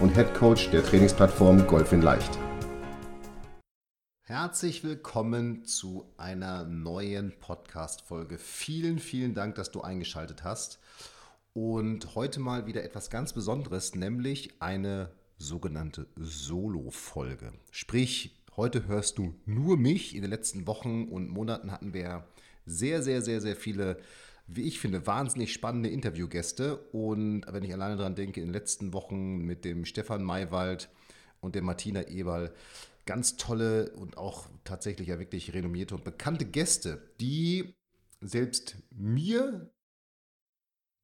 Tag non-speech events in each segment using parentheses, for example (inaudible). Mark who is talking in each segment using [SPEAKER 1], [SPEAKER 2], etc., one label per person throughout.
[SPEAKER 1] und Head Coach der Trainingsplattform Golf in Leicht. Herzlich willkommen zu einer neuen Podcast-Folge. Vielen, vielen Dank, dass du eingeschaltet hast. Und heute mal wieder etwas ganz Besonderes, nämlich eine sogenannte Solo-Folge. Sprich, heute hörst du nur mich. In den letzten Wochen und Monaten hatten wir sehr, sehr, sehr, sehr viele wie ich finde, wahnsinnig spannende Interviewgäste. Und wenn ich alleine daran denke, in den letzten Wochen mit dem Stefan Maywald und der Martina Eberl, ganz tolle und auch tatsächlich ja wirklich renommierte und bekannte Gäste, die selbst mir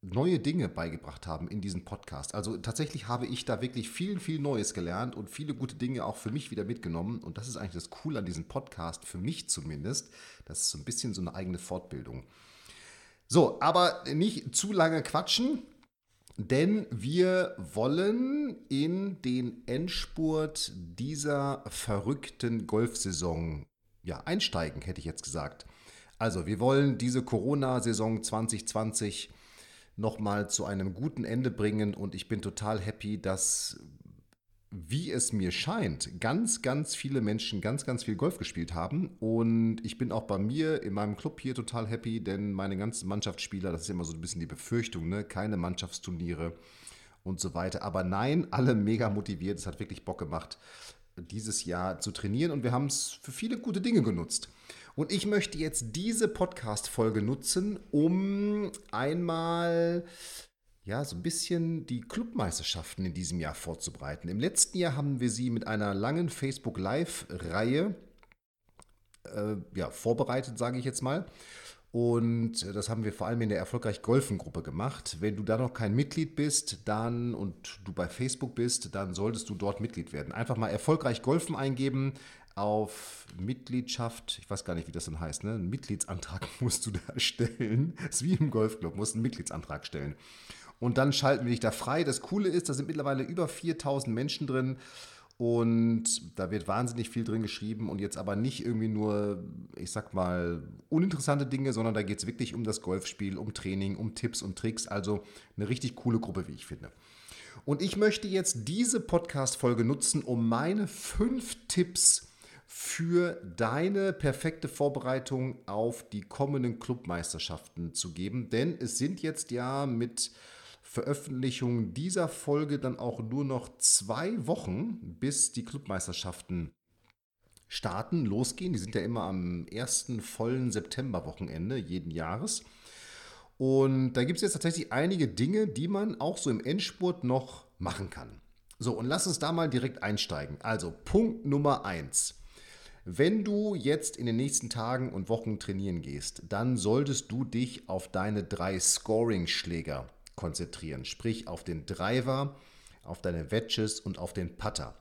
[SPEAKER 1] neue Dinge beigebracht haben in diesem Podcast. Also tatsächlich habe ich da wirklich viel, viel Neues gelernt und viele gute Dinge auch für mich wieder mitgenommen. Und das ist eigentlich das Coole an diesem Podcast, für mich zumindest. Das ist so ein bisschen so eine eigene Fortbildung. So, aber nicht zu lange quatschen, denn wir wollen in den Endspurt dieser verrückten Golfsaison ja, einsteigen, hätte ich jetzt gesagt. Also, wir wollen diese Corona-Saison 2020 nochmal zu einem guten Ende bringen und ich bin total happy, dass wie es mir scheint, ganz, ganz viele Menschen ganz, ganz viel Golf gespielt haben. Und ich bin auch bei mir in meinem Club hier total happy, denn meine ganzen Mannschaftsspieler, das ist immer so ein bisschen die Befürchtung, ne? keine Mannschaftsturniere und so weiter. Aber nein, alle mega motiviert. Es hat wirklich Bock gemacht, dieses Jahr zu trainieren. Und wir haben es für viele gute Dinge genutzt. Und ich möchte jetzt diese Podcast-Folge nutzen, um einmal ja, so ein bisschen die Clubmeisterschaften in diesem Jahr vorzubereiten. Im letzten Jahr haben wir sie mit einer langen Facebook Live-Reihe äh, ja, vorbereitet, sage ich jetzt mal. Und das haben wir vor allem in der Erfolgreich Golfen Gruppe gemacht. Wenn du da noch kein Mitglied bist, dann und du bei Facebook bist, dann solltest du dort Mitglied werden. Einfach mal Erfolgreich Golfen eingeben auf Mitgliedschaft, ich weiß gar nicht, wie das dann heißt, ne? Einen Mitgliedsantrag (laughs) musst du da stellen. Das ist wie im Golfclub, musst einen Mitgliedsantrag stellen und dann schalten wir dich da frei. Das Coole ist, da sind mittlerweile über 4000 Menschen drin und da wird wahnsinnig viel drin geschrieben und jetzt aber nicht irgendwie nur, ich sag mal, uninteressante Dinge, sondern da geht es wirklich um das Golfspiel, um Training, um Tipps und Tricks. Also eine richtig coole Gruppe, wie ich finde. Und ich möchte jetzt diese Podcast-Folge nutzen, um meine fünf Tipps für deine perfekte Vorbereitung auf die kommenden Clubmeisterschaften zu geben. Denn es sind jetzt ja mit Veröffentlichung dieser Folge dann auch nur noch zwei Wochen, bis die Clubmeisterschaften starten, losgehen. Die sind ja immer am ersten vollen Septemberwochenende jeden Jahres. Und da gibt es jetzt tatsächlich einige Dinge, die man auch so im Endspurt noch machen kann. So, und lass uns da mal direkt einsteigen. Also, Punkt Nummer eins. Wenn du jetzt in den nächsten Tagen und Wochen trainieren gehst, dann solltest du dich auf deine drei Scoring-Schläger konzentrieren, sprich auf den Driver, auf deine Wedges und auf den Putter.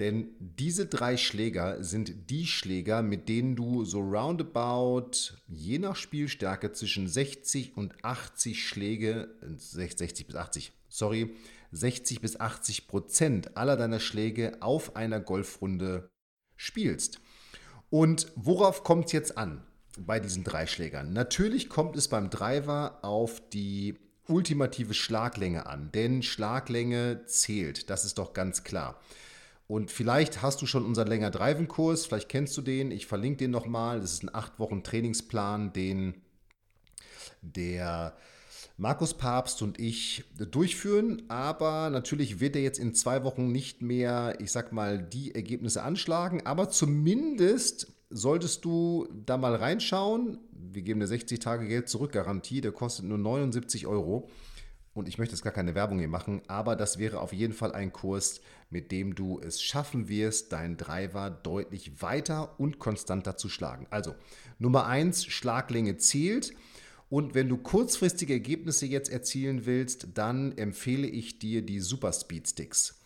[SPEAKER 1] Denn diese drei Schläger sind die Schläger, mit denen du so roundabout, je nach Spielstärke, zwischen 60 und 80 Schläge, 60 bis 80, sorry, 60 bis 80 Prozent aller deiner Schläge auf einer Golfrunde spielst. Und worauf kommt es jetzt an bei diesen drei Schlägern? Natürlich kommt es beim Driver auf die ultimative Schlaglänge an, denn Schlaglänge zählt, das ist doch ganz klar. Und vielleicht hast du schon unseren länger Driven Kurs, vielleicht kennst du den, ich verlinke den nochmal. Das ist ein acht Wochen Trainingsplan, den der Markus Papst und ich durchführen, aber natürlich wird er jetzt in zwei Wochen nicht mehr, ich sag mal, die Ergebnisse anschlagen, aber zumindest solltest du da mal reinschauen. Wir geben eine 60 Tage Geld zurück Garantie, der kostet nur 79 Euro. Und ich möchte jetzt gar keine Werbung hier machen, aber das wäre auf jeden Fall ein Kurs, mit dem du es schaffen wirst, deinen Driver deutlich weiter und konstanter zu schlagen. Also Nummer 1, Schlaglänge zählt. Und wenn du kurzfristige Ergebnisse jetzt erzielen willst, dann empfehle ich dir die Super Speed Sticks.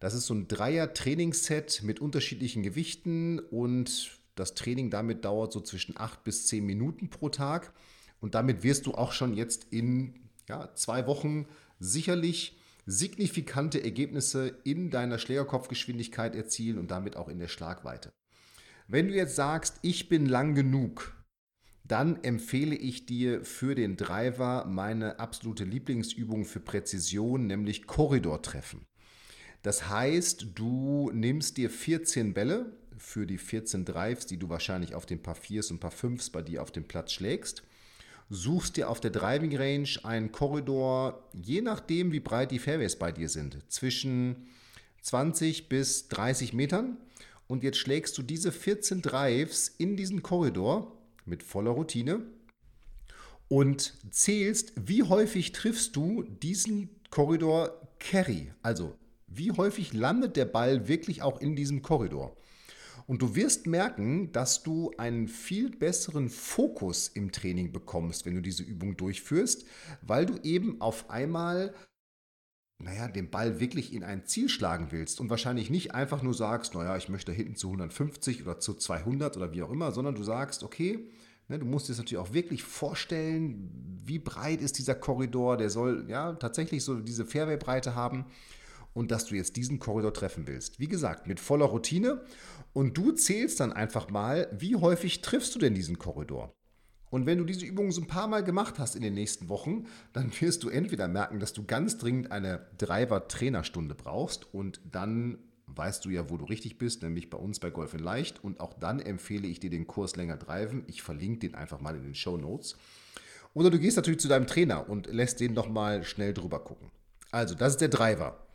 [SPEAKER 1] Das ist so ein Dreier-Trainingsset mit unterschiedlichen Gewichten und das Training damit dauert so zwischen acht bis zehn Minuten pro Tag. Und damit wirst du auch schon jetzt in ja, zwei Wochen sicherlich signifikante Ergebnisse in deiner Schlägerkopfgeschwindigkeit erzielen und damit auch in der Schlagweite. Wenn du jetzt sagst, ich bin lang genug, dann empfehle ich dir für den Driver meine absolute Lieblingsübung für Präzision, nämlich Korridortreffen. Das heißt, du nimmst dir 14 Bälle für die 14 Drives, die du wahrscheinlich auf den paar Viers und paar Fünfs bei dir auf dem Platz schlägst. Suchst dir auf der Driving Range einen Korridor, je nachdem, wie breit die Fairways bei dir sind, zwischen 20 bis 30 Metern. Und jetzt schlägst du diese 14 Drives in diesen Korridor mit voller Routine und zählst, wie häufig triffst du diesen Korridor Carry. Also, wie häufig landet der Ball wirklich auch in diesem Korridor. Und du wirst merken, dass du einen viel besseren Fokus im Training bekommst, wenn du diese Übung durchführst, weil du eben auf einmal naja, den Ball wirklich in ein Ziel schlagen willst und wahrscheinlich nicht einfach nur sagst, naja, ich möchte hinten zu 150 oder zu 200 oder wie auch immer, sondern du sagst, okay, ne, du musst dir das natürlich auch wirklich vorstellen, wie breit ist dieser Korridor, der soll ja tatsächlich so diese Fairway-Breite haben und dass du jetzt diesen Korridor treffen willst. Wie gesagt, mit voller Routine und du zählst dann einfach mal, wie häufig triffst du denn diesen Korridor? Und wenn du diese Übungen so ein paar Mal gemacht hast in den nächsten Wochen, dann wirst du entweder merken, dass du ganz dringend eine Driver-Trainerstunde brauchst und dann weißt du ja, wo du richtig bist, nämlich bei uns bei Golf in Leicht. Und auch dann empfehle ich dir den Kurs länger driven. Ich verlinke den einfach mal in den Show Notes. Oder du gehst natürlich zu deinem Trainer und lässt den nochmal schnell drüber gucken. Also, das ist der Driver.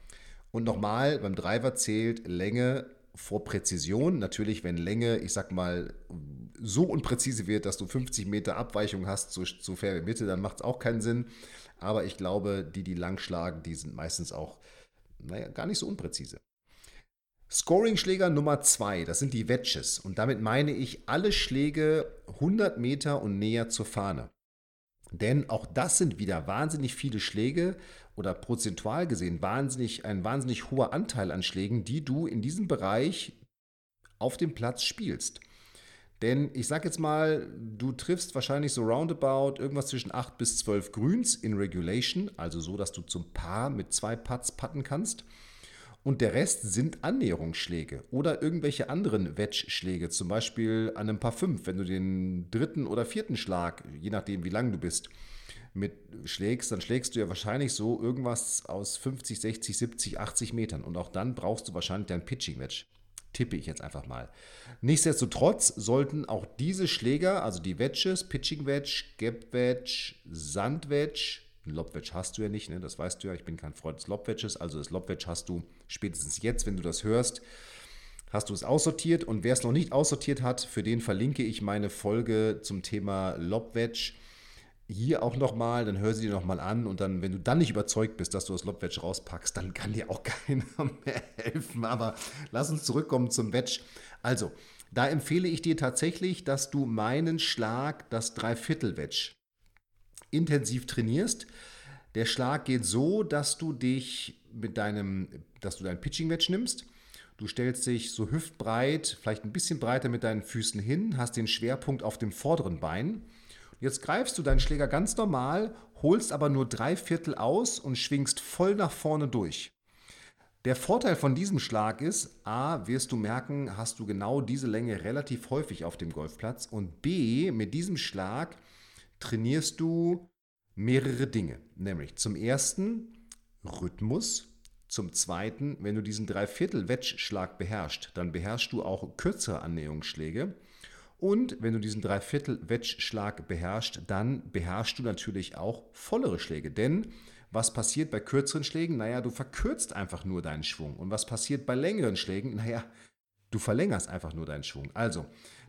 [SPEAKER 1] Und nochmal, beim Driver zählt Länge vor Präzision. Natürlich, wenn Länge, ich sag mal, so unpräzise wird, dass du 50 Meter Abweichung hast zu, zu Fairway Mitte, dann macht es auch keinen Sinn. Aber ich glaube, die, die lang schlagen, die sind meistens auch, naja, gar nicht so unpräzise. Scoring-Schläger Nummer 2, das sind die Wedges. Und damit meine ich alle Schläge 100 Meter und näher zur Fahne. Denn auch das sind wieder wahnsinnig viele Schläge oder prozentual gesehen wahnsinnig, ein wahnsinnig hoher Anteil an Schlägen, die du in diesem Bereich auf dem Platz spielst. Denn ich sag jetzt mal, du triffst wahrscheinlich so roundabout irgendwas zwischen 8 bis 12 Grüns in Regulation, also so, dass du zum Paar mit zwei Putts putten kannst. Und der Rest sind Annäherungsschläge oder irgendwelche anderen Wedge-Schläge, zum Beispiel an einem Paar 5, wenn du den dritten oder vierten Schlag, je nachdem wie lang du bist, mit schlägst, dann schlägst du ja wahrscheinlich so irgendwas aus 50, 60, 70, 80 Metern. Und auch dann brauchst du wahrscheinlich dein Pitching Wedge tippe ich jetzt einfach mal. Nichtsdestotrotz sollten auch diese Schläger, also die Wedges, Pitching Wedge, Gap Wedge, Sand Wedge, Lob Wedge hast du ja nicht, ne? das weißt du ja, ich bin kein Freund des Lob Wedges, also das Lob Wedge hast du spätestens jetzt, wenn du das hörst, hast du es aussortiert und wer es noch nicht aussortiert hat, für den verlinke ich meine Folge zum Thema Lob Wedge hier auch nochmal, dann hör sie dir nochmal an und dann, wenn du dann nicht überzeugt bist, dass du das Lobwedge rauspackst, dann kann dir auch (laughs) keiner mehr helfen. Aber lass uns zurückkommen zum Wedge. Also, da empfehle ich dir tatsächlich, dass du meinen Schlag, das Dreiviertel-Wedge, intensiv trainierst. Der Schlag geht so, dass du dich mit deinem, dass du dein Pitching-Wedge nimmst. Du stellst dich so hüftbreit, vielleicht ein bisschen breiter mit deinen Füßen hin, hast den Schwerpunkt auf dem vorderen Bein Jetzt greifst du deinen Schläger ganz normal, holst aber nur drei Viertel aus und schwingst voll nach vorne durch. Der Vorteil von diesem Schlag ist, a, wirst du merken, hast du genau diese Länge relativ häufig auf dem Golfplatz und b, mit diesem Schlag trainierst du mehrere Dinge. Nämlich zum ersten Rhythmus, zum zweiten, wenn du diesen Dreiviertel-Wedge-Schlag beherrschst, dann beherrschst du auch kürzere Annäherungsschläge. Und wenn du diesen Dreiviertel-Wedge-Schlag beherrschst, dann beherrschst du natürlich auch vollere Schläge. Denn was passiert bei kürzeren Schlägen? Naja, du verkürzt einfach nur deinen Schwung. Und was passiert bei längeren Schlägen? Naja, du verlängerst einfach nur deinen Schwung. Also,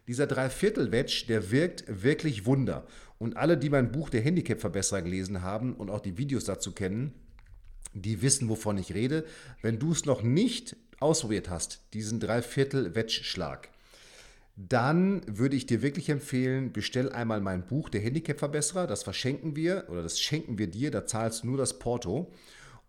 [SPEAKER 1] dieser Dreiviertel-Wedge, der wirkt wirklich Wunder. Und alle, die mein Buch Der Handicap-Verbesserer gelesen haben und auch die Videos dazu kennen, die wissen, wovon ich rede. Wenn du es noch nicht ausprobiert hast, diesen Dreiviertel-Wedge-Schlag, dann würde ich dir wirklich empfehlen, bestell einmal mein Buch, der Handicap-Verbesserer. Das verschenken wir oder das schenken wir dir, da zahlst du nur das Porto.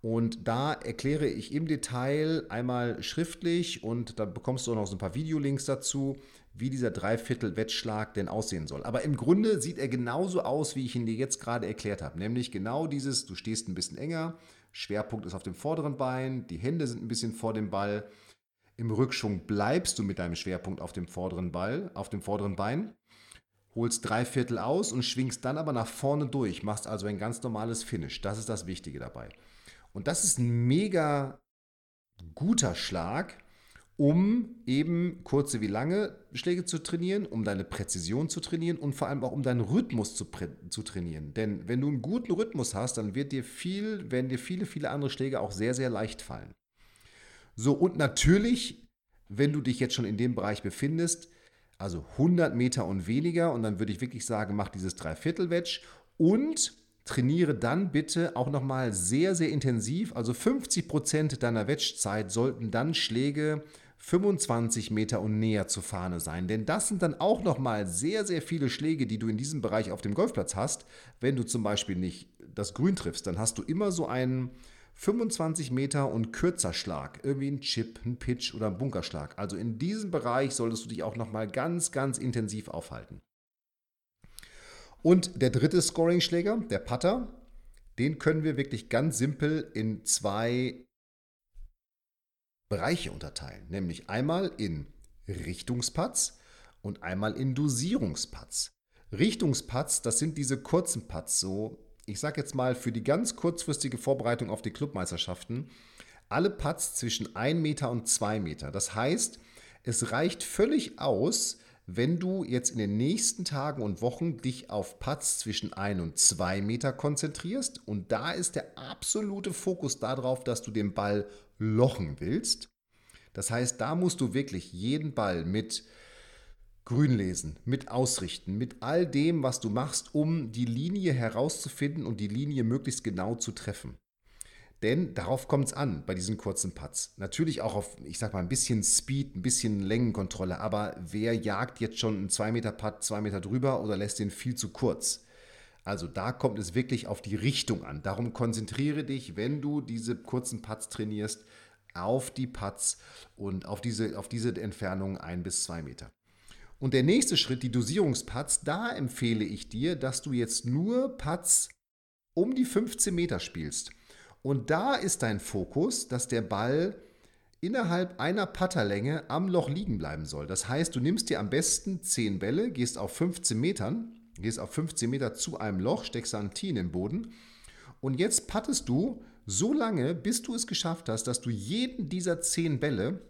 [SPEAKER 1] Und da erkläre ich im Detail einmal schriftlich und da bekommst du auch noch so ein paar Videolinks dazu, wie dieser Dreiviertel-Wettschlag denn aussehen soll. Aber im Grunde sieht er genauso aus, wie ich ihn dir jetzt gerade erklärt habe. Nämlich genau dieses, du stehst ein bisschen enger, Schwerpunkt ist auf dem vorderen Bein, die Hände sind ein bisschen vor dem Ball. Im Rückschwung bleibst du mit deinem Schwerpunkt auf dem vorderen Ball, auf dem vorderen Bein holst drei Viertel aus und schwingst dann aber nach vorne durch, machst also ein ganz normales Finish. Das ist das Wichtige dabei. Und das ist ein mega guter Schlag, um eben kurze wie lange Schläge zu trainieren, um deine Präzision zu trainieren und vor allem auch um deinen Rhythmus zu, zu trainieren. Denn wenn du einen guten Rhythmus hast, dann wird dir viel, werden dir viele, viele andere Schläge auch sehr, sehr leicht fallen. So, und natürlich, wenn du dich jetzt schon in dem Bereich befindest, also 100 Meter und weniger, und dann würde ich wirklich sagen, mach dieses Dreiviertel-Wedge und trainiere dann bitte auch nochmal sehr, sehr intensiv. Also 50 Prozent deiner Wedge-Zeit sollten dann Schläge 25 Meter und näher zur Fahne sein. Denn das sind dann auch nochmal sehr, sehr viele Schläge, die du in diesem Bereich auf dem Golfplatz hast. Wenn du zum Beispiel nicht das Grün triffst, dann hast du immer so einen 25 Meter und kürzer Schlag. Irgendwie ein Chip, ein Pitch oder ein Bunkerschlag. Also in diesem Bereich solltest du dich auch nochmal ganz, ganz intensiv aufhalten. Und der dritte Scoring-Schläger, der Putter, den können wir wirklich ganz simpel in zwei Bereiche unterteilen. Nämlich einmal in Richtungsputts und einmal in Dosierungsputts. Richtungsputts, das sind diese kurzen Putts, so ich sage jetzt mal für die ganz kurzfristige Vorbereitung auf die Clubmeisterschaften, alle Putts zwischen 1 Meter und 2 Meter. Das heißt, es reicht völlig aus, wenn du jetzt in den nächsten Tagen und Wochen dich auf Putts zwischen 1 und 2 Meter konzentrierst und da ist der absolute Fokus darauf, dass du den Ball lochen willst. Das heißt, da musst du wirklich jeden Ball mit Grün lesen, mit Ausrichten, mit all dem, was du machst, um die Linie herauszufinden und die Linie möglichst genau zu treffen. Denn darauf kommt es an bei diesen kurzen Putts. Natürlich auch auf, ich sag mal, ein bisschen Speed, ein bisschen Längenkontrolle, aber wer jagt jetzt schon einen 2 Meter Putt 2 Meter drüber oder lässt den viel zu kurz? Also da kommt es wirklich auf die Richtung an. Darum konzentriere dich, wenn du diese kurzen Putts trainierst, auf die Putts und auf diese, auf diese Entfernung 1 bis 2 Meter. Und der nächste Schritt, die Dosierungsputts, da empfehle ich dir, dass du jetzt nur Putts um die 15 Meter spielst. Und da ist dein Fokus, dass der Ball innerhalb einer Putterlänge am Loch liegen bleiben soll. Das heißt, du nimmst dir am besten 10 Bälle, gehst auf 15 Metern, gehst auf 15 Meter zu einem Loch, steckst ein Tee in den Boden und jetzt pattest du so lange, bis du es geschafft hast, dass du jeden dieser 10 Bälle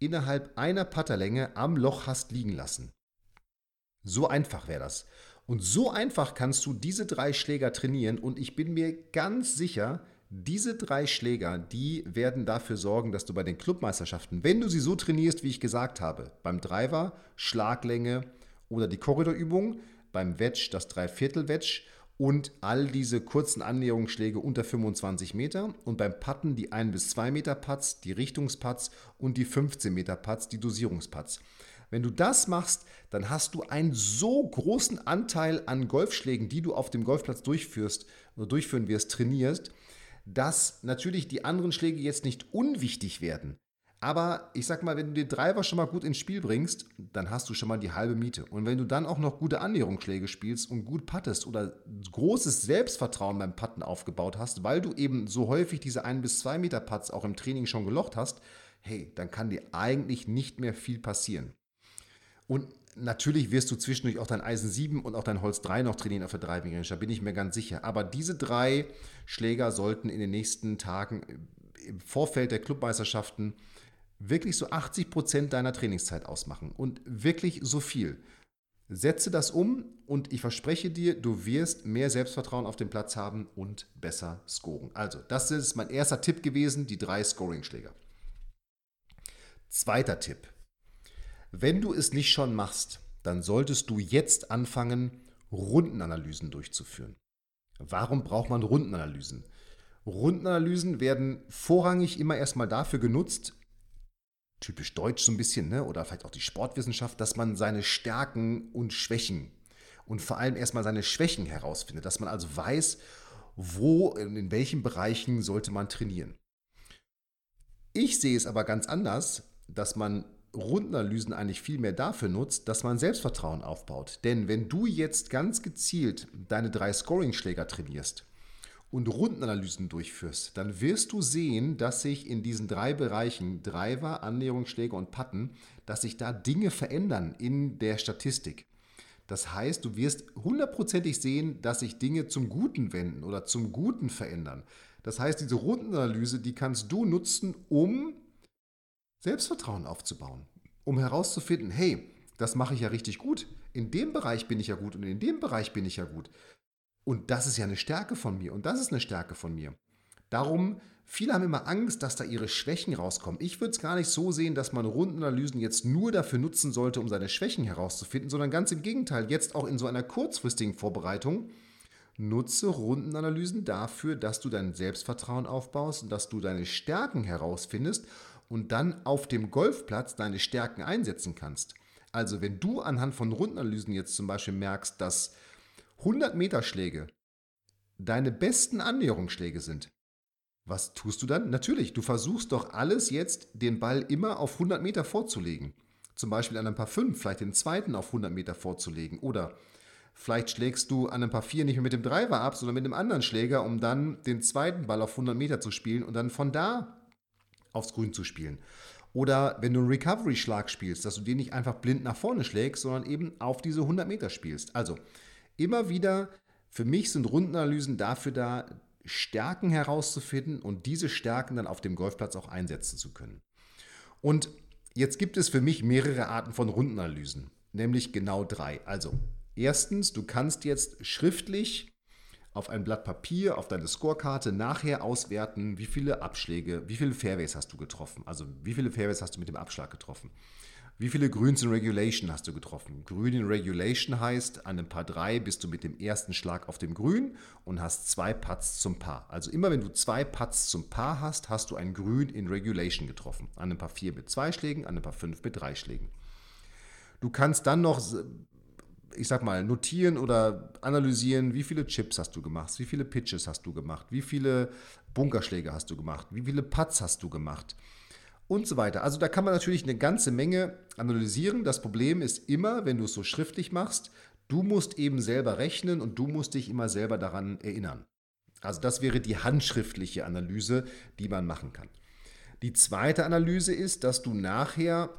[SPEAKER 1] innerhalb einer Putterlänge am Loch hast liegen lassen. So einfach wäre das. Und so einfach kannst du diese drei Schläger trainieren und ich bin mir ganz sicher, diese drei Schläger, die werden dafür sorgen, dass du bei den Clubmeisterschaften, wenn du sie so trainierst, wie ich gesagt habe, beim Driver, Schlaglänge oder die Korridorübung, beim Wedge das Dreiviertel-Wedge und all diese kurzen Annäherungsschläge unter 25 Meter und beim Putten die 1 bis 2 Meter Putts, die Richtungsputts und die 15 Meter Putts, die Dosierungsputts. Wenn du das machst, dann hast du einen so großen Anteil an Golfschlägen, die du auf dem Golfplatz durchführst oder durchführen wirst, trainierst, dass natürlich die anderen Schläge jetzt nicht unwichtig werden. Aber ich sag mal, wenn du den Driver schon mal gut ins Spiel bringst, dann hast du schon mal die halbe Miete. Und wenn du dann auch noch gute Annäherungsschläge spielst und gut puttest oder großes Selbstvertrauen beim Putten aufgebaut hast, weil du eben so häufig diese 1 bis 2 Meter Putts auch im Training schon gelocht hast, hey, dann kann dir eigentlich nicht mehr viel passieren. Und natürlich wirst du zwischendurch auch dein Eisen 7 und auch dein Holz 3 noch trainieren auf der Driving Range, da bin ich mir ganz sicher. Aber diese drei Schläger sollten in den nächsten Tagen im Vorfeld der Clubmeisterschaften wirklich so 80 Prozent deiner Trainingszeit ausmachen und wirklich so viel. Setze das um und ich verspreche dir, du wirst mehr Selbstvertrauen auf dem Platz haben und besser scoren. Also, das ist mein erster Tipp gewesen, die drei Scoring-Schläger. Zweiter Tipp. Wenn du es nicht schon machst, dann solltest du jetzt anfangen, Rundenanalysen durchzuführen. Warum braucht man Rundenanalysen? Rundenanalysen werden vorrangig immer erstmal dafür genutzt, typisch deutsch so ein bisschen, ne? oder vielleicht auch die Sportwissenschaft, dass man seine Stärken und Schwächen und vor allem erstmal seine Schwächen herausfindet, dass man also weiß, wo, in welchen Bereichen sollte man trainieren. Ich sehe es aber ganz anders, dass man Rundenanalysen eigentlich viel mehr dafür nutzt, dass man Selbstvertrauen aufbaut. Denn wenn du jetzt ganz gezielt deine drei Scoring-Schläger trainierst und Rundenanalysen durchführst, dann wirst du sehen, dass sich in diesen drei Bereichen, Driver, Annäherungsschläge und Patten, dass sich da Dinge verändern in der Statistik. Das heißt, du wirst hundertprozentig sehen, dass sich Dinge zum Guten wenden oder zum Guten verändern. Das heißt, diese Rundenanalyse, die kannst du nutzen, um Selbstvertrauen aufzubauen, um herauszufinden, hey, das mache ich ja richtig gut. In dem Bereich bin ich ja gut und in dem Bereich bin ich ja gut. Und das ist ja eine Stärke von mir und das ist eine Stärke von mir. Darum, viele haben immer Angst, dass da ihre Schwächen rauskommen. Ich würde es gar nicht so sehen, dass man Rundenanalysen jetzt nur dafür nutzen sollte, um seine Schwächen herauszufinden, sondern ganz im Gegenteil, jetzt auch in so einer kurzfristigen Vorbereitung, nutze Rundenanalysen dafür, dass du dein Selbstvertrauen aufbaust und dass du deine Stärken herausfindest und dann auf dem Golfplatz deine Stärken einsetzen kannst. Also wenn du anhand von Rundenanalysen jetzt zum Beispiel merkst, dass 100 Meter Schläge deine besten Annäherungsschläge sind, was tust du dann? Natürlich, du versuchst doch alles jetzt, den Ball immer auf 100 Meter vorzulegen. Zum Beispiel an ein paar 5, vielleicht den zweiten auf 100 Meter vorzulegen. Oder vielleicht schlägst du an ein paar 4 nicht mehr mit dem Driver ab, sondern mit einem anderen Schläger, um dann den zweiten Ball auf 100 Meter zu spielen und dann von da aufs Grün zu spielen. Oder wenn du einen Recovery-Schlag spielst, dass du den nicht einfach blind nach vorne schlägst, sondern eben auf diese 100 Meter spielst. Also immer wieder, für mich sind Rundenanalysen dafür da, Stärken herauszufinden und diese Stärken dann auf dem Golfplatz auch einsetzen zu können. Und jetzt gibt es für mich mehrere Arten von Rundenanalysen, nämlich genau drei. Also erstens, du kannst jetzt schriftlich auf ein Blatt Papier, auf deine Scorekarte nachher auswerten, wie viele Abschläge, wie viele Fairways hast du getroffen. Also wie viele Fairways hast du mit dem Abschlag getroffen. Wie viele Grüns in Regulation hast du getroffen? Grün in Regulation heißt, an einem Paar 3 bist du mit dem ersten Schlag auf dem Grün und hast zwei Putts zum Paar. Also immer wenn du zwei Putts zum Paar hast, hast du ein Grün in Regulation getroffen. An einem Paar 4 mit zwei Schlägen, an einem Paar 5 mit drei Schlägen. Du kannst dann noch ich sag mal, notieren oder analysieren, wie viele Chips hast du gemacht, wie viele Pitches hast du gemacht, wie viele Bunkerschläge hast du gemacht, wie viele Putts hast du gemacht und so weiter. Also da kann man natürlich eine ganze Menge analysieren. Das Problem ist immer, wenn du es so schriftlich machst, du musst eben selber rechnen und du musst dich immer selber daran erinnern. Also das wäre die handschriftliche Analyse, die man machen kann. Die zweite Analyse ist, dass du nachher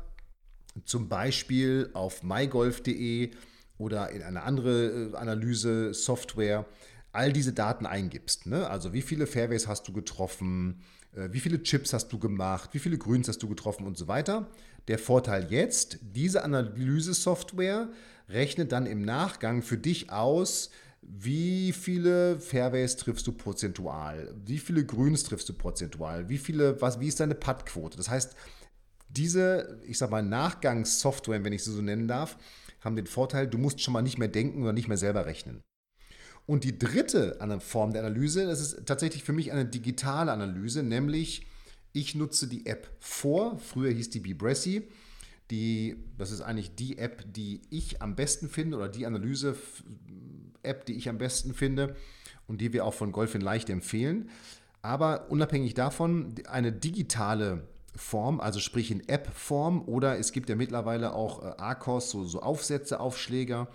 [SPEAKER 1] zum Beispiel auf mygolf.de oder in eine andere äh, Analyse-Software all diese Daten eingibst. Ne? Also wie viele Fairways hast du getroffen, wie viele Chips hast du gemacht, wie viele Grüns hast du getroffen und so weiter. Der Vorteil jetzt, diese Analyse-Software rechnet dann im Nachgang für dich aus, wie viele Fairways triffst du prozentual, wie viele Grüns triffst du prozentual, wie viele, was, wie ist deine Puttquote. Das heißt, diese, ich sag mal, Nachgangssoftware, wenn ich sie so nennen darf, haben den Vorteil, du musst schon mal nicht mehr denken oder nicht mehr selber rechnen. Und die dritte Form der Analyse, das ist tatsächlich für mich eine digitale Analyse, nämlich ich nutze die App vor. Früher hieß die Bibressi. Die, das ist eigentlich die App, die ich am besten finde oder die Analyse-App, die ich am besten finde und die wir auch von Golf in Leicht empfehlen. Aber unabhängig davon, eine digitale Form, also sprich in App-Form oder es gibt ja mittlerweile auch äh, ARCOS, so, so Aufsätze, Aufschläger.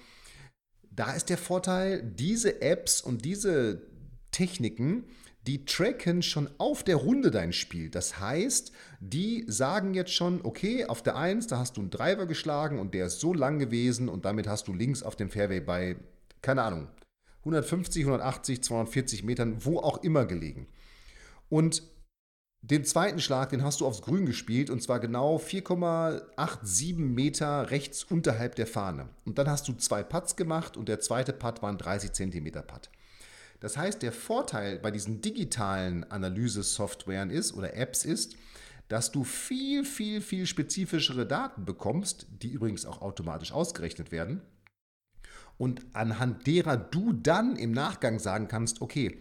[SPEAKER 1] Da ist der Vorteil, diese Apps und diese Techniken, die tracken schon auf der Runde dein Spiel. Das heißt, die sagen jetzt schon, okay, auf der 1, da hast du einen Driver geschlagen und der ist so lang gewesen und damit hast du links auf dem Fairway bei, keine Ahnung, 150, 180, 240 Metern, wo auch immer gelegen. Und den zweiten Schlag, den hast du aufs Grün gespielt und zwar genau 4,87 Meter rechts unterhalb der Fahne. Und dann hast du zwei Putts gemacht und der zweite Putt war ein 30 Zentimeter Putt. Das heißt, der Vorteil bei diesen digitalen Analyse-Softwaren ist oder Apps ist, dass du viel, viel, viel spezifischere Daten bekommst, die übrigens auch automatisch ausgerechnet werden. Und anhand derer du dann im Nachgang sagen kannst, okay,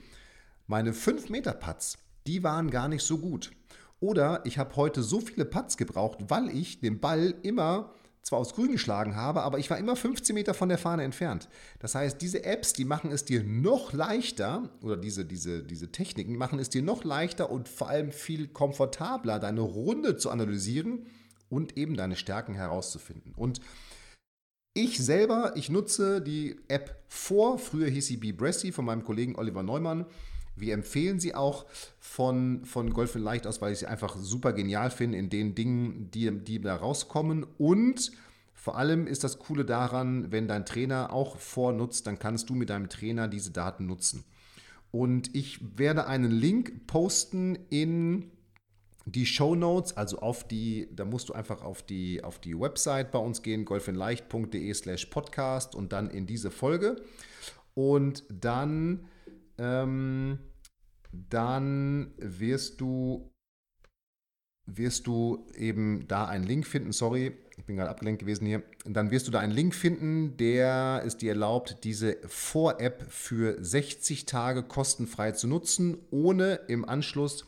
[SPEAKER 1] meine 5 Meter Putts, die waren gar nicht so gut. Oder ich habe heute so viele Putts gebraucht, weil ich den Ball immer zwar aus Grün geschlagen habe, aber ich war immer 15 Meter von der Fahne entfernt. Das heißt, diese Apps, die machen es dir noch leichter, oder diese, diese, diese Techniken machen es dir noch leichter und vor allem viel komfortabler, deine Runde zu analysieren und eben deine Stärken herauszufinden. Und ich selber, ich nutze die App vor, früher hieß sie Be Bressy von meinem Kollegen Oliver Neumann. Wir empfehlen sie auch von, von Golf in Leicht aus, weil ich sie einfach super genial finde in den Dingen, die, die da rauskommen. Und vor allem ist das Coole daran, wenn dein Trainer auch vornutzt, dann kannst du mit deinem Trainer diese Daten nutzen. Und ich werde einen Link posten in die Show Notes, also auf die, da musst du einfach auf die, auf die Website bei uns gehen, golfinleicht.de slash podcast und dann in diese Folge. Und dann ähm, dann wirst du, wirst du eben da einen Link finden. Sorry, ich bin gerade abgelenkt gewesen hier. Dann wirst du da einen Link finden, der es dir erlaubt, diese Vor-App für 60 Tage kostenfrei zu nutzen, ohne im Anschluss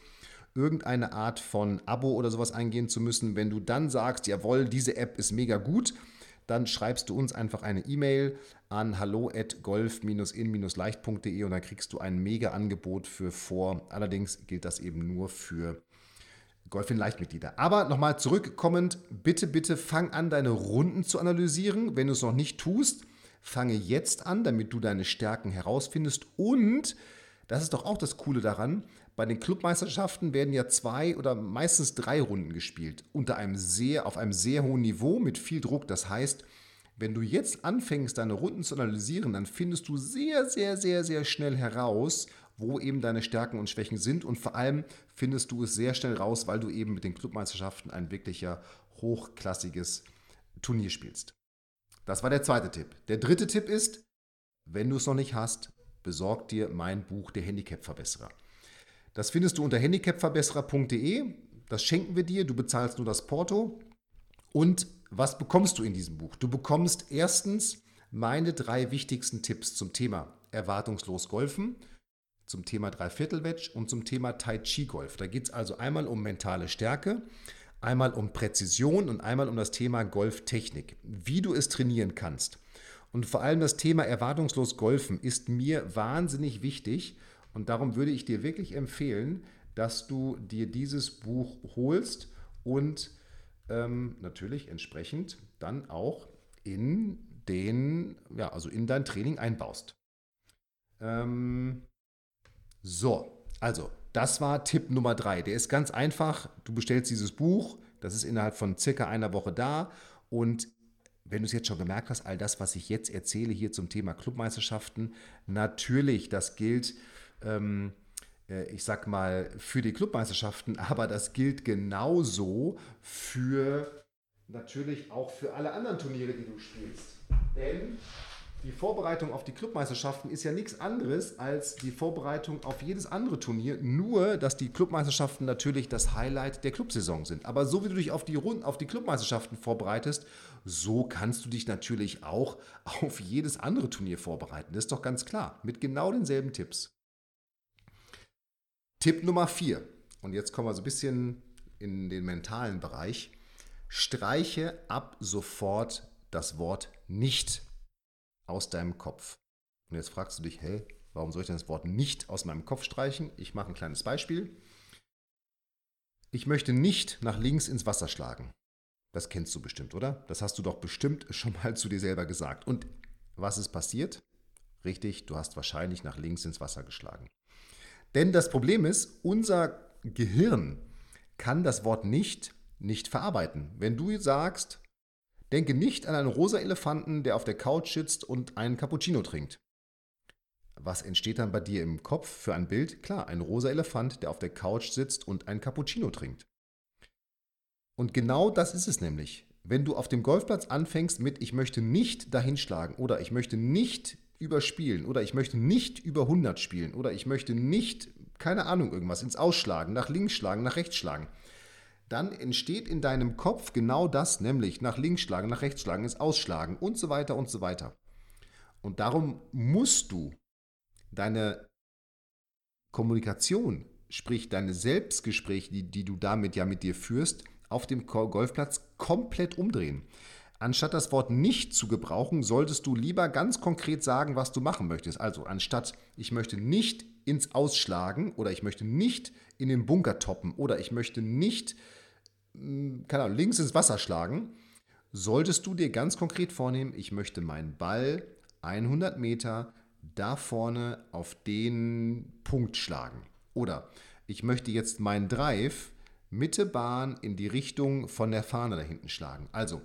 [SPEAKER 1] irgendeine Art von Abo oder sowas eingehen zu müssen. Wenn du dann sagst, jawohl, diese App ist mega gut, dann schreibst du uns einfach eine E-Mail an hallo@golf-in-leicht.de und dann kriegst du ein mega Angebot für vor. Allerdings gilt das eben nur für Golf in Leichtmitglieder. Aber nochmal zurückkommend, bitte, bitte fang an, deine Runden zu analysieren. Wenn du es noch nicht tust, fange jetzt an, damit du deine Stärken herausfindest. Und, das ist doch auch das Coole daran, bei den Clubmeisterschaften werden ja zwei oder meistens drei Runden gespielt, unter einem sehr, auf einem sehr hohen Niveau mit viel Druck. Das heißt, wenn du jetzt anfängst, deine Runden zu analysieren, dann findest du sehr, sehr, sehr, sehr schnell heraus, wo eben deine Stärken und Schwächen sind. Und vor allem findest du es sehr schnell raus, weil du eben mit den Clubmeisterschaften ein wirklicher hochklassiges Turnier spielst. Das war der zweite Tipp. Der dritte Tipp ist, wenn du es noch nicht hast, besorg dir mein Buch Der Handicap-Verbesserer. Das findest du unter handicapverbesserer.de. Das schenken wir dir. Du bezahlst nur das Porto. Und was bekommst du in diesem Buch? Du bekommst erstens meine drei wichtigsten Tipps zum Thema erwartungslos Golfen, zum Thema Dreiviertelwedge und zum Thema Tai Chi Golf. Da geht es also einmal um mentale Stärke, einmal um Präzision und einmal um das Thema Golftechnik, wie du es trainieren kannst. Und vor allem das Thema erwartungslos Golfen ist mir wahnsinnig wichtig und darum würde ich dir wirklich empfehlen, dass du dir dieses Buch holst und ähm, natürlich entsprechend dann auch in den, ja, also in dein Training einbaust. Ähm, so, also, das war Tipp Nummer drei. Der ist ganz einfach. Du bestellst dieses Buch, das ist innerhalb von circa einer Woche da und wenn du es jetzt schon gemerkt hast, all das, was ich jetzt erzähle hier zum Thema Clubmeisterschaften, natürlich, das gilt ähm, äh, ich sag mal, für die Clubmeisterschaften, (laughs) aber das gilt genauso für natürlich auch für alle anderen Turniere, die du spielst. Denn die Vorbereitung auf die Clubmeisterschaften ist ja nichts anderes als die Vorbereitung auf jedes andere Turnier, nur dass die Clubmeisterschaften natürlich das Highlight der Clubsaison sind. Aber so wie du dich auf die, Runden, auf die Clubmeisterschaften vorbereitest, so kannst du dich natürlich auch (laughs) auf jedes andere Turnier vorbereiten. Das ist doch ganz klar, mit genau denselben Tipps. Tipp Nummer 4. Und jetzt kommen wir so ein bisschen in den mentalen Bereich. Streiche ab sofort das Wort nicht aus deinem Kopf. Und jetzt fragst du dich, hey, warum soll ich denn das Wort nicht aus meinem Kopf streichen? Ich mache ein kleines Beispiel. Ich möchte nicht nach links ins Wasser schlagen. Das kennst du bestimmt, oder? Das hast du doch bestimmt (laughs) schon mal zu dir selber gesagt. Und was ist passiert? Richtig, du hast wahrscheinlich nach links ins Wasser geschlagen. Denn das Problem ist, unser Gehirn kann das Wort nicht nicht verarbeiten. Wenn du sagst, denke nicht an einen rosa Elefanten, der auf der Couch sitzt und einen Cappuccino trinkt. Was entsteht dann bei dir im Kopf für ein Bild? Klar, ein rosa Elefant, der auf der Couch sitzt und einen Cappuccino trinkt. Und genau das ist es nämlich. Wenn du auf dem Golfplatz anfängst mit ich möchte nicht dahinschlagen oder ich möchte nicht überspielen oder ich möchte nicht über 100 spielen oder ich möchte nicht, keine Ahnung, irgendwas ins Ausschlagen, nach links schlagen, nach rechts schlagen, dann entsteht in deinem Kopf genau das, nämlich nach links schlagen, nach rechts schlagen, ins Ausschlagen und so weiter und so weiter. Und darum musst du deine Kommunikation, sprich deine Selbstgespräche, die, die du damit ja mit dir führst, auf dem Golfplatz komplett umdrehen. Anstatt das Wort nicht zu gebrauchen, solltest du lieber ganz konkret sagen, was du machen möchtest. Also anstatt ich möchte nicht ins Ausschlagen oder ich möchte nicht in den Bunker toppen oder ich möchte nicht hm, keine Ahnung, links ins Wasser schlagen, solltest du dir ganz konkret vornehmen, ich möchte meinen Ball 100 Meter da vorne auf den Punkt schlagen. Oder ich möchte jetzt meinen Drive Mitte Bahn in die Richtung von der Fahne da hinten schlagen. Also,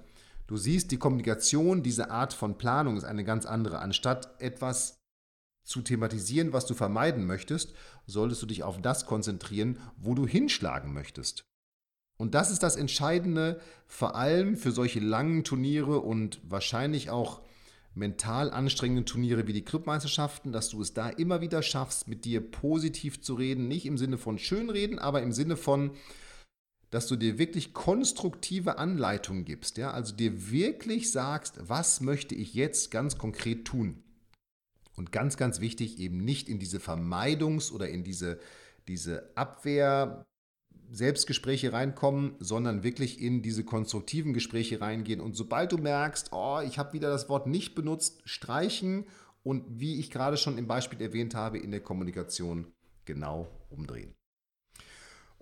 [SPEAKER 1] du siehst, die Kommunikation, diese Art von Planung ist eine ganz andere. Anstatt etwas zu thematisieren, was du vermeiden möchtest, solltest du dich auf das konzentrieren, wo du hinschlagen möchtest. Und das ist das Entscheidende, vor allem für solche langen Turniere und wahrscheinlich auch mental anstrengenden Turniere wie die Clubmeisterschaften, dass du es da immer wieder schaffst, mit dir positiv zu reden. Nicht im Sinne von schönreden, aber im Sinne von, dass du dir wirklich konstruktive Anleitungen gibst. Ja? Also dir wirklich sagst, was möchte ich jetzt ganz konkret tun. Und ganz, ganz wichtig, eben nicht in diese Vermeidungs- oder in diese, diese Abwehr- Selbstgespräche reinkommen, sondern wirklich in diese konstruktiven Gespräche reingehen. Und sobald du merkst, oh, ich habe wieder das Wort nicht benutzt, streichen und wie ich gerade schon im Beispiel erwähnt habe, in der Kommunikation genau umdrehen.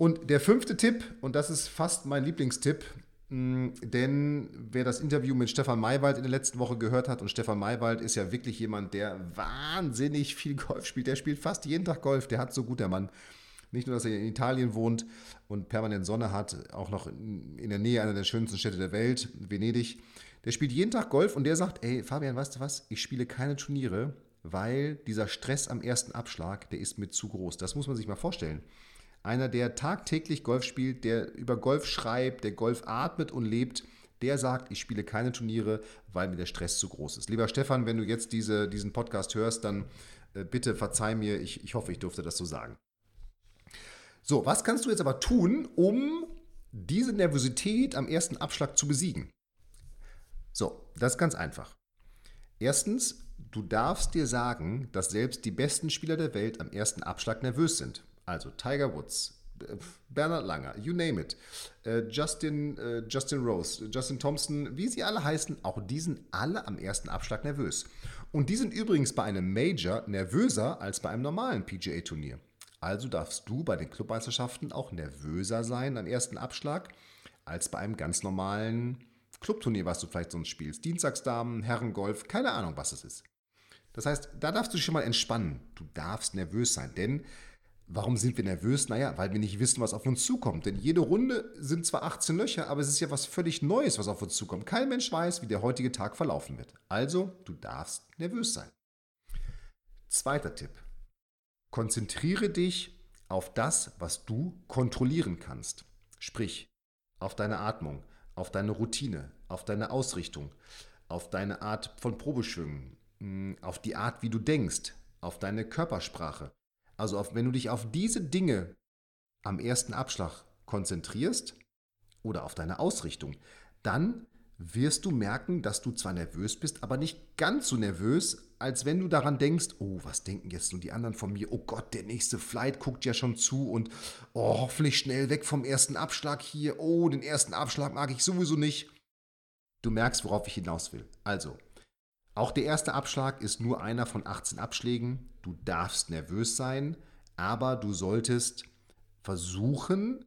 [SPEAKER 1] Und der fünfte Tipp, und das ist fast mein Lieblingstipp, denn wer das Interview mit Stefan Maywald in der letzten Woche gehört hat, und Stefan Maywald ist ja wirklich jemand, der wahnsinnig viel Golf spielt. Der spielt fast jeden Tag Golf, der hat so gut der Mann. Nicht nur, dass er in Italien wohnt und permanent Sonne hat, auch noch in der Nähe einer der schönsten Städte der Welt, Venedig. Der spielt jeden Tag Golf und der sagt, ey Fabian, weißt du was, ich spiele keine Turniere, weil dieser Stress am ersten Abschlag, der ist mir zu groß. Das muss man sich mal vorstellen. Einer, der tagtäglich Golf spielt, der über Golf schreibt, der Golf atmet und lebt, der sagt, ich spiele keine Turniere, weil mir der Stress zu groß ist. Lieber Stefan, wenn du jetzt diese, diesen Podcast hörst, dann äh, bitte verzeih mir, ich, ich hoffe, ich durfte das so sagen. So, was kannst du jetzt aber tun, um diese Nervosität am ersten Abschlag zu besiegen? So, das ist ganz einfach. Erstens, du darfst dir sagen, dass selbst die besten Spieler der Welt am ersten Abschlag nervös sind. Also Tiger Woods, äh, Bernhard Langer, you name it, äh, Justin, äh, Justin Rose, Justin Thompson, wie sie alle heißen, auch die sind alle am ersten Abschlag nervös. Und die sind übrigens bei einem Major nervöser als bei einem normalen PGA-Turnier. Also darfst du bei den Clubmeisterschaften auch nervöser sein am ersten Abschlag als bei einem ganz normalen Clubturnier, was du vielleicht sonst spielst. Dienstagsdamen, Herrengolf, keine Ahnung, was es ist. Das heißt, da darfst du dich schon mal entspannen. Du darfst nervös sein, denn Warum sind wir nervös? Naja, weil wir nicht wissen, was auf uns zukommt. Denn jede Runde sind zwar 18 Löcher, aber es ist ja was völlig Neues, was auf uns zukommt. Kein Mensch weiß, wie der heutige Tag verlaufen wird. Also, du darfst nervös sein. Zweiter Tipp. Konzentriere dich auf das, was du kontrollieren kannst. Sprich, auf deine Atmung, auf deine Routine, auf deine Ausrichtung, auf deine Art von Probeschwüngen, mm, auf die Art, wie du denkst, auf deine Körpersprache. Also auf, wenn du dich auf diese Dinge am ersten Abschlag konzentrierst oder auf deine Ausrichtung, dann wirst du merken, dass du zwar nervös bist, aber nicht ganz so nervös, als wenn du daran denkst, oh, was denken jetzt nun die anderen von mir? Oh Gott, der nächste Flight guckt ja schon zu und oh, hoffentlich schnell weg vom ersten Abschlag hier. Oh, den ersten Abschlag mag ich sowieso nicht. Du merkst, worauf ich hinaus will. Also, auch der erste Abschlag ist nur einer von 18 Abschlägen. Du darfst nervös sein, aber du solltest versuchen,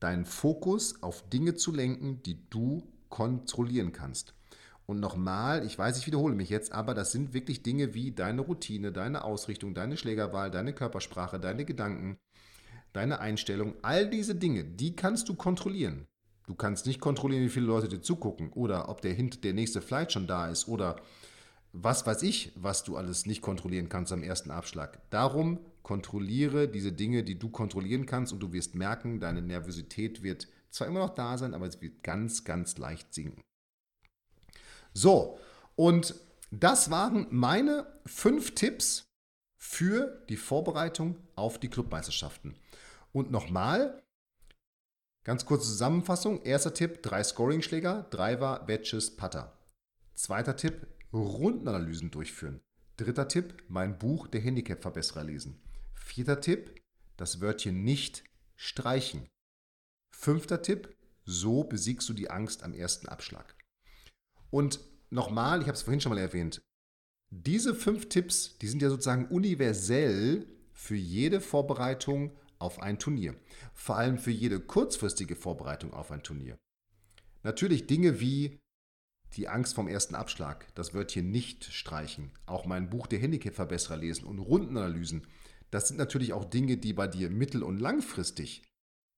[SPEAKER 1] deinen Fokus auf Dinge zu lenken, die du kontrollieren kannst. Und nochmal, ich weiß, ich wiederhole mich jetzt, aber das sind wirklich Dinge wie deine Routine, deine Ausrichtung, deine Schlägerwahl, deine Körpersprache, deine Gedanken, deine Einstellung. All diese Dinge, die kannst du kontrollieren. Du kannst nicht kontrollieren, wie viele Leute dir zugucken oder ob der, der nächste Flight schon da ist oder was weiß ich, was du alles nicht kontrollieren kannst am ersten Abschlag. Darum kontrolliere diese Dinge, die du kontrollieren kannst und du wirst merken, deine Nervosität wird zwar immer noch da sein, aber es wird ganz, ganz leicht sinken. So, und das waren meine fünf Tipps für die Vorbereitung auf die Clubmeisterschaften. Und nochmal, ganz kurze Zusammenfassung. Erster Tipp, drei Scoring-Schläger, Driver, Wedges, Putter. Zweiter Tipp, Rundenanalysen durchführen. Dritter Tipp, mein Buch Der Handicap-Verbesserer lesen. Vierter Tipp, das Wörtchen nicht streichen. Fünfter Tipp, so besiegst du die Angst am ersten Abschlag. Und nochmal, ich habe es vorhin schon mal erwähnt, diese fünf Tipps, die sind ja sozusagen universell für jede Vorbereitung auf ein Turnier. Vor allem für jede kurzfristige Vorbereitung auf ein Turnier. Natürlich Dinge wie die Angst vom ersten Abschlag, das Wörtchen nicht streichen, auch mein Buch der Handicap-Verbesserer lesen und Rundenanalysen, das sind natürlich auch Dinge, die bei dir mittel- und langfristig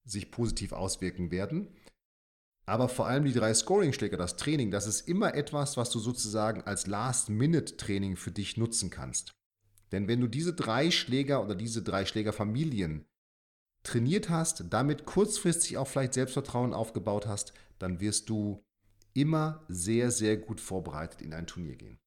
[SPEAKER 1] sich positiv auswirken werden. Aber vor allem die drei Scoring-Schläger, das Training, das ist immer etwas, was du sozusagen als Last-Minute-Training für dich nutzen kannst. Denn wenn du diese drei Schläger oder diese drei Schlägerfamilien trainiert hast, damit kurzfristig auch vielleicht Selbstvertrauen aufgebaut hast, dann wirst du immer sehr, sehr gut vorbereitet in ein Turnier gehen.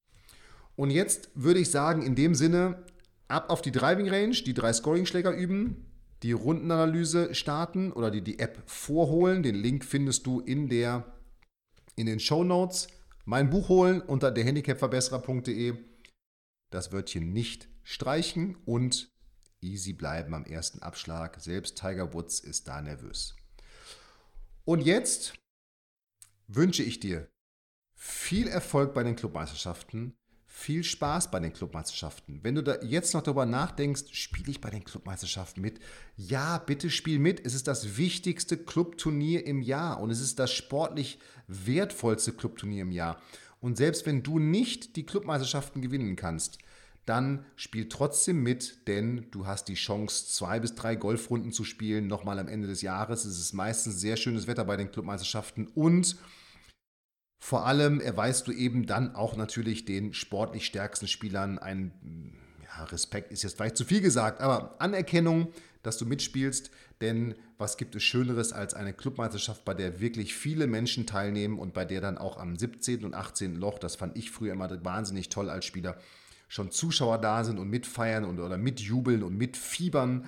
[SPEAKER 1] Und jetzt würde ich sagen, in dem Sinne, ab auf die Driving Range, die drei Scoring-Schläger üben, die Rundenanalyse starten oder die, die App vorholen. Den Link findest du in, der, in den Show Notes. Mein Buch holen unter derhandicapverbesserer.de. Das Wörtchen nicht streichen und easy bleiben am ersten Abschlag. Selbst Tiger Woods ist da nervös. Und jetzt wünsche ich dir viel Erfolg bei den Clubmeisterschaften, viel Spaß bei den Clubmeisterschaften. Wenn du da jetzt noch darüber nachdenkst, spiele ich bei den Clubmeisterschaften mit? Ja, bitte spiel mit. Es ist das wichtigste Clubturnier im Jahr und es ist das sportlich wertvollste Clubturnier im Jahr. Und selbst wenn du nicht die Clubmeisterschaften gewinnen kannst, dann spiel trotzdem mit, denn du hast die Chance, zwei bis drei Golfrunden zu spielen, nochmal am Ende des Jahres. Es ist meistens sehr schönes Wetter bei den Clubmeisterschaften und vor allem erweist du eben dann auch natürlich den sportlich stärksten Spielern einen, ja, Respekt ist jetzt vielleicht zu viel gesagt, aber Anerkennung, dass du mitspielst. Denn was gibt es Schöneres als eine Clubmeisterschaft, bei der wirklich viele Menschen teilnehmen und bei der dann auch am 17. und 18. Loch, das fand ich früher immer wahnsinnig toll als Spieler, schon Zuschauer da sind und mitfeiern und, oder mitjubeln und mitfiebern.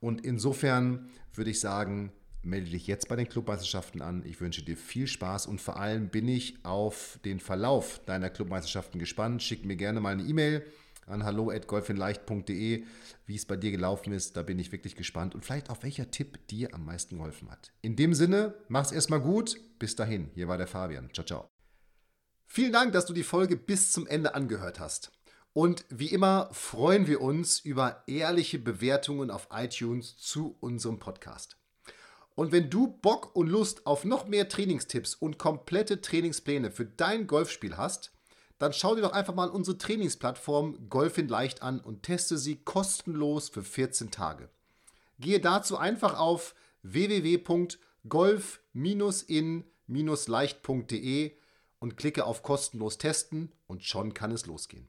[SPEAKER 1] Und insofern würde ich sagen, melde dich jetzt bei den Clubmeisterschaften an. Ich wünsche dir viel Spaß und vor allem bin ich auf den Verlauf deiner Clubmeisterschaften gespannt. Schick mir gerne mal eine E-Mail an hallo@golfinleicht.de, wie es bei dir gelaufen ist. Da bin ich wirklich gespannt und vielleicht auch welcher Tipp dir am meisten geholfen hat. In dem Sinne, mach's erstmal gut. Bis dahin, hier war der Fabian. Ciao, ciao. Vielen Dank, dass du die Folge bis zum Ende angehört hast. Und wie immer freuen wir uns über ehrliche Bewertungen auf iTunes zu unserem Podcast. Und wenn du Bock und Lust auf noch mehr Trainingstipps und komplette Trainingspläne für dein Golfspiel hast, dann schau dir doch einfach mal unsere Trainingsplattform Golf in Leicht an und teste sie kostenlos für 14 Tage. Gehe dazu einfach auf www.golf-in-leicht.de und klicke auf kostenlos testen und schon kann es losgehen.